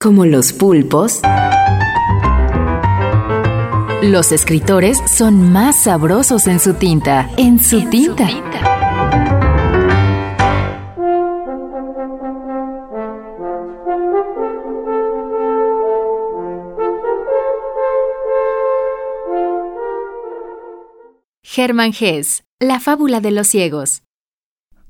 Como los pulpos, los escritores son más sabrosos en su tinta. En su, tinta. Hermann Hesse, La fábula de los ciegos.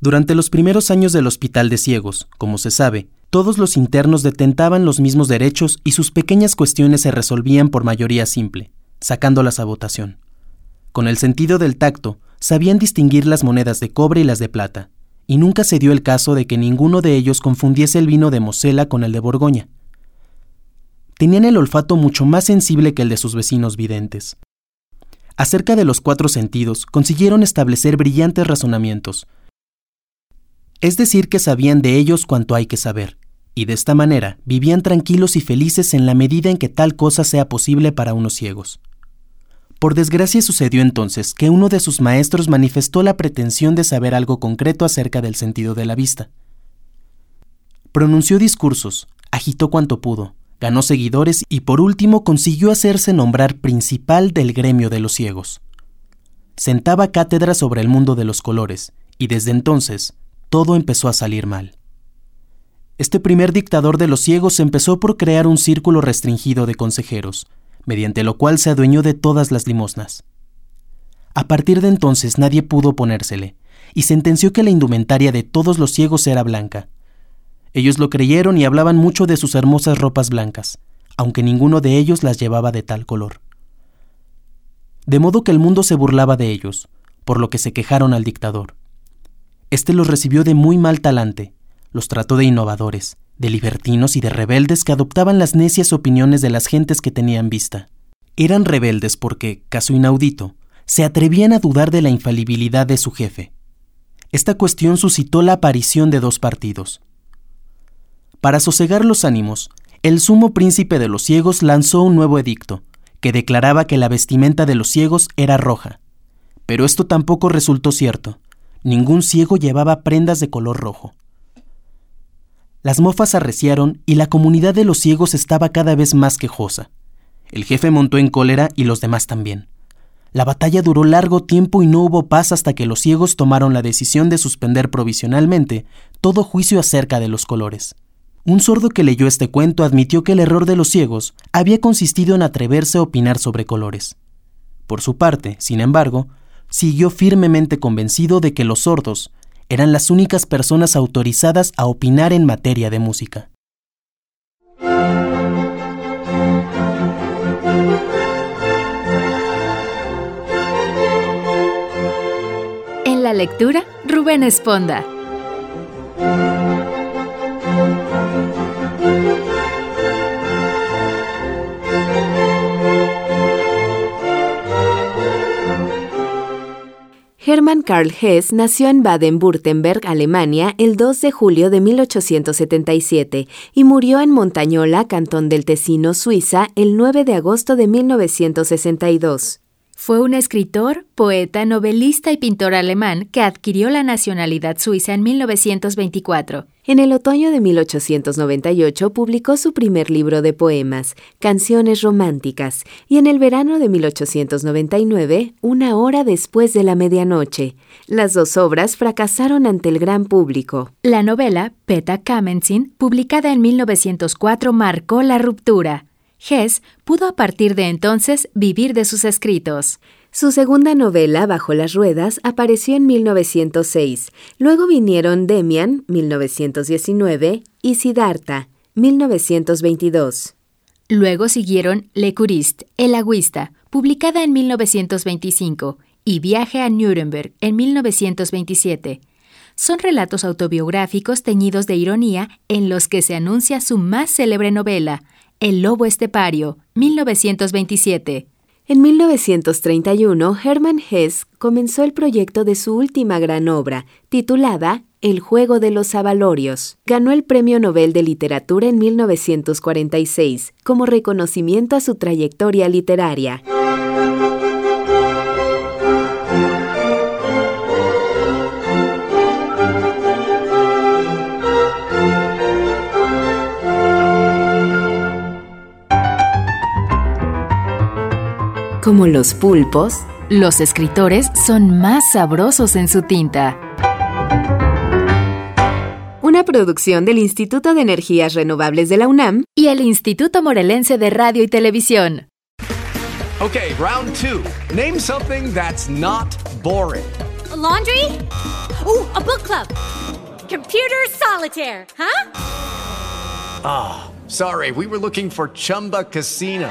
Durante los primeros años del Hospital de Ciegos, como se sabe, todos los internos detentaban los mismos derechos y sus pequeñas cuestiones se resolvían por mayoría simple, sacándolas a votación. Con el sentido del tacto, sabían distinguir las monedas de cobre y las de plata, y nunca se dio el caso de que ninguno de ellos confundiese el vino de Mosela con el de Borgoña. Tenían el olfato mucho más sensible que el de sus vecinos videntes. Acerca de los cuatro sentidos, consiguieron establecer brillantes razonamientos. Es decir, que sabían de ellos cuanto hay que saber, y de esta manera vivían tranquilos y felices en la medida en que tal cosa sea posible para unos ciegos. Por desgracia sucedió entonces que uno de sus maestros manifestó la pretensión de saber algo concreto acerca del sentido de la vista. Pronunció discursos, agitó cuanto pudo, ganó seguidores y por último consiguió hacerse nombrar principal del gremio de los ciegos. Sentaba cátedra sobre el mundo de los colores, y desde entonces todo empezó a salir mal. Este primer dictador de los ciegos empezó por crear un círculo restringido de consejeros, mediante lo cual se adueñó de todas las limosnas. A partir de entonces nadie pudo oponérsele, y sentenció que la indumentaria de todos los ciegos era blanca, ellos lo creyeron y hablaban mucho de sus hermosas ropas blancas, aunque ninguno de ellos las llevaba de tal color. De modo que el mundo se burlaba de ellos, por lo que se quejaron al dictador. Este los recibió de muy mal talante, los trató de innovadores, de libertinos y de rebeldes que adoptaban las necias opiniones de las gentes que tenían vista. Eran rebeldes porque, caso inaudito, se atrevían a dudar de la infalibilidad de su jefe. Esta cuestión suscitó la aparición de dos partidos, para sosegar los ánimos, el sumo príncipe de los ciegos lanzó un nuevo edicto, que declaraba que la vestimenta de los ciegos era roja. Pero esto tampoco resultó cierto. Ningún ciego llevaba prendas de color rojo. Las mofas arreciaron y la comunidad de los ciegos estaba cada vez más quejosa. El jefe montó en cólera y los demás también. La batalla duró largo tiempo y no hubo paz hasta que los ciegos tomaron la decisión de suspender provisionalmente todo juicio acerca de los colores. Un sordo que leyó este cuento admitió que el error de los ciegos había consistido en atreverse a opinar sobre colores. Por su parte, sin embargo, siguió firmemente convencido de que los sordos eran las únicas personas autorizadas a opinar en materia de música. En la lectura, Rubén Esponda. Hermann Karl Hess nació en Baden-Württemberg, Alemania, el 2 de julio de 1877 y murió en Montañola, cantón del Tesino, Suiza, el 9 de agosto de 1962. Fue un escritor, poeta, novelista y pintor alemán que adquirió la nacionalidad suiza en 1924. En el otoño de 1898 publicó su primer libro de poemas, Canciones Románticas, y en el verano de 1899, Una hora después de la medianoche. Las dos obras fracasaron ante el gran público. La novela, Peta Kamensin, publicada en 1904, marcó la ruptura. Hess pudo a partir de entonces vivir de sus escritos. Su segunda novela, Bajo las Ruedas, apareció en 1906. Luego vinieron Demian, 1919, y Siddhartha, 1922. Luego siguieron Le Curiste, El Agüista, publicada en 1925, y Viaje a Nuremberg, en 1927. son relatos autobiográficos teñidos de ironía en los que se anuncia su más célebre novela, El Lobo Estepario, 1927. En 1931, Hermann Hesse comenzó el proyecto de su última gran obra, titulada El juego de los avalorios. Ganó el Premio Nobel de Literatura en 1946 como reconocimiento a su trayectoria literaria. Como los pulpos, los escritores son más sabrosos en su tinta. Una producción del Instituto de Energías Renovables de la UNAM y el Instituto Morelense de Radio y Televisión. Okay, round two. Name something that's not boring. A laundry? Ooh, a book club. Computer solitaire, huh? Ah, oh, sorry, we were looking for Chumba Casino.